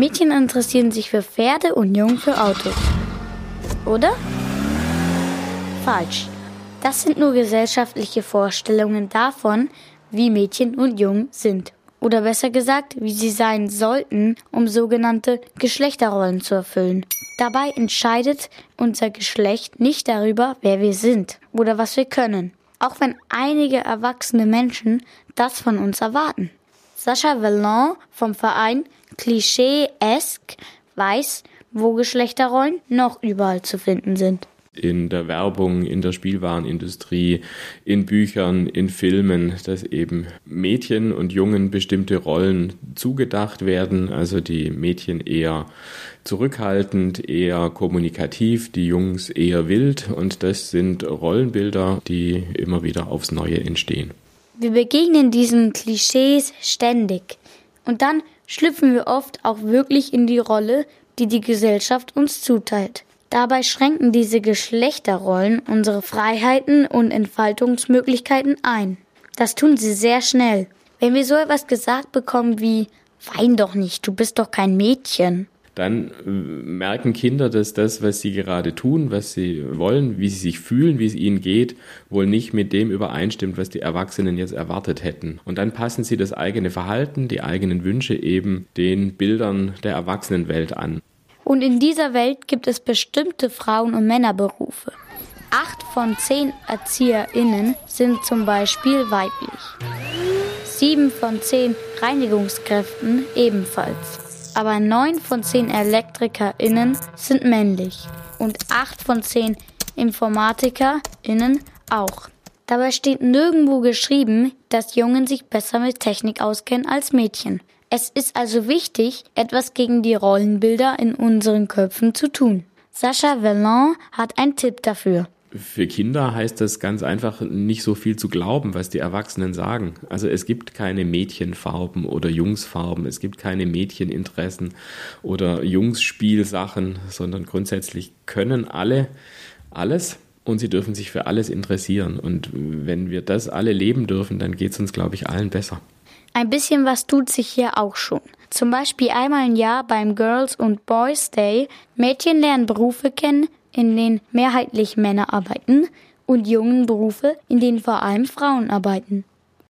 Mädchen interessieren sich für Pferde und Jungen für Autos. Oder? Falsch. Das sind nur gesellschaftliche Vorstellungen davon, wie Mädchen und Jungen sind. Oder besser gesagt, wie sie sein sollten, um sogenannte Geschlechterrollen zu erfüllen. Dabei entscheidet unser Geschlecht nicht darüber, wer wir sind oder was wir können. Auch wenn einige erwachsene Menschen das von uns erwarten. Sascha Vallon vom Verein Klischee-esque weiß, wo Geschlechterrollen noch überall zu finden sind. In der Werbung, in der Spielwarenindustrie, in Büchern, in Filmen, dass eben Mädchen und Jungen bestimmte Rollen zugedacht werden, also die Mädchen eher zurückhaltend, eher kommunikativ, die Jungs eher wild. Und das sind Rollenbilder, die immer wieder aufs Neue entstehen. Wir begegnen diesen Klischees ständig. Und dann schlüpfen wir oft auch wirklich in die Rolle, die die Gesellschaft uns zuteilt. Dabei schränken diese Geschlechterrollen unsere Freiheiten und Entfaltungsmöglichkeiten ein. Das tun sie sehr schnell. Wenn wir so etwas gesagt bekommen wie Wein doch nicht, du bist doch kein Mädchen. Dann äh, merken Kinder, dass das, was sie gerade tun, was sie wollen, wie sie sich fühlen, wie es ihnen geht, wohl nicht mit dem übereinstimmt, was die Erwachsenen jetzt erwartet hätten. Und dann passen sie das eigene Verhalten, die eigenen Wünsche eben den Bildern der Erwachsenenwelt an. Und in dieser Welt gibt es bestimmte Frauen- und Männerberufe. Acht von zehn ErzieherInnen sind zum Beispiel weiblich. Sieben von zehn Reinigungskräften ebenfalls. Aber neun von zehn ElektrikerInnen sind männlich. Und acht von zehn InformatikerInnen auch. Dabei steht nirgendwo geschrieben, dass Jungen sich besser mit Technik auskennen als Mädchen. Es ist also wichtig, etwas gegen die Rollenbilder in unseren Köpfen zu tun. Sascha Vallon hat einen Tipp dafür. Für Kinder heißt das ganz einfach nicht so viel zu glauben, was die Erwachsenen sagen. Also es gibt keine Mädchenfarben oder Jungsfarben, es gibt keine Mädcheninteressen oder Jungsspielsachen, sondern grundsätzlich können alle alles und sie dürfen sich für alles interessieren. Und wenn wir das alle leben dürfen, dann geht es uns, glaube ich, allen besser. Ein bisschen was tut sich hier auch schon. Zum Beispiel einmal im Jahr beim Girls und Boys Day. Mädchen lernen Berufe kennen, in denen mehrheitlich Männer arbeiten und jungen Berufe, in denen vor allem Frauen arbeiten.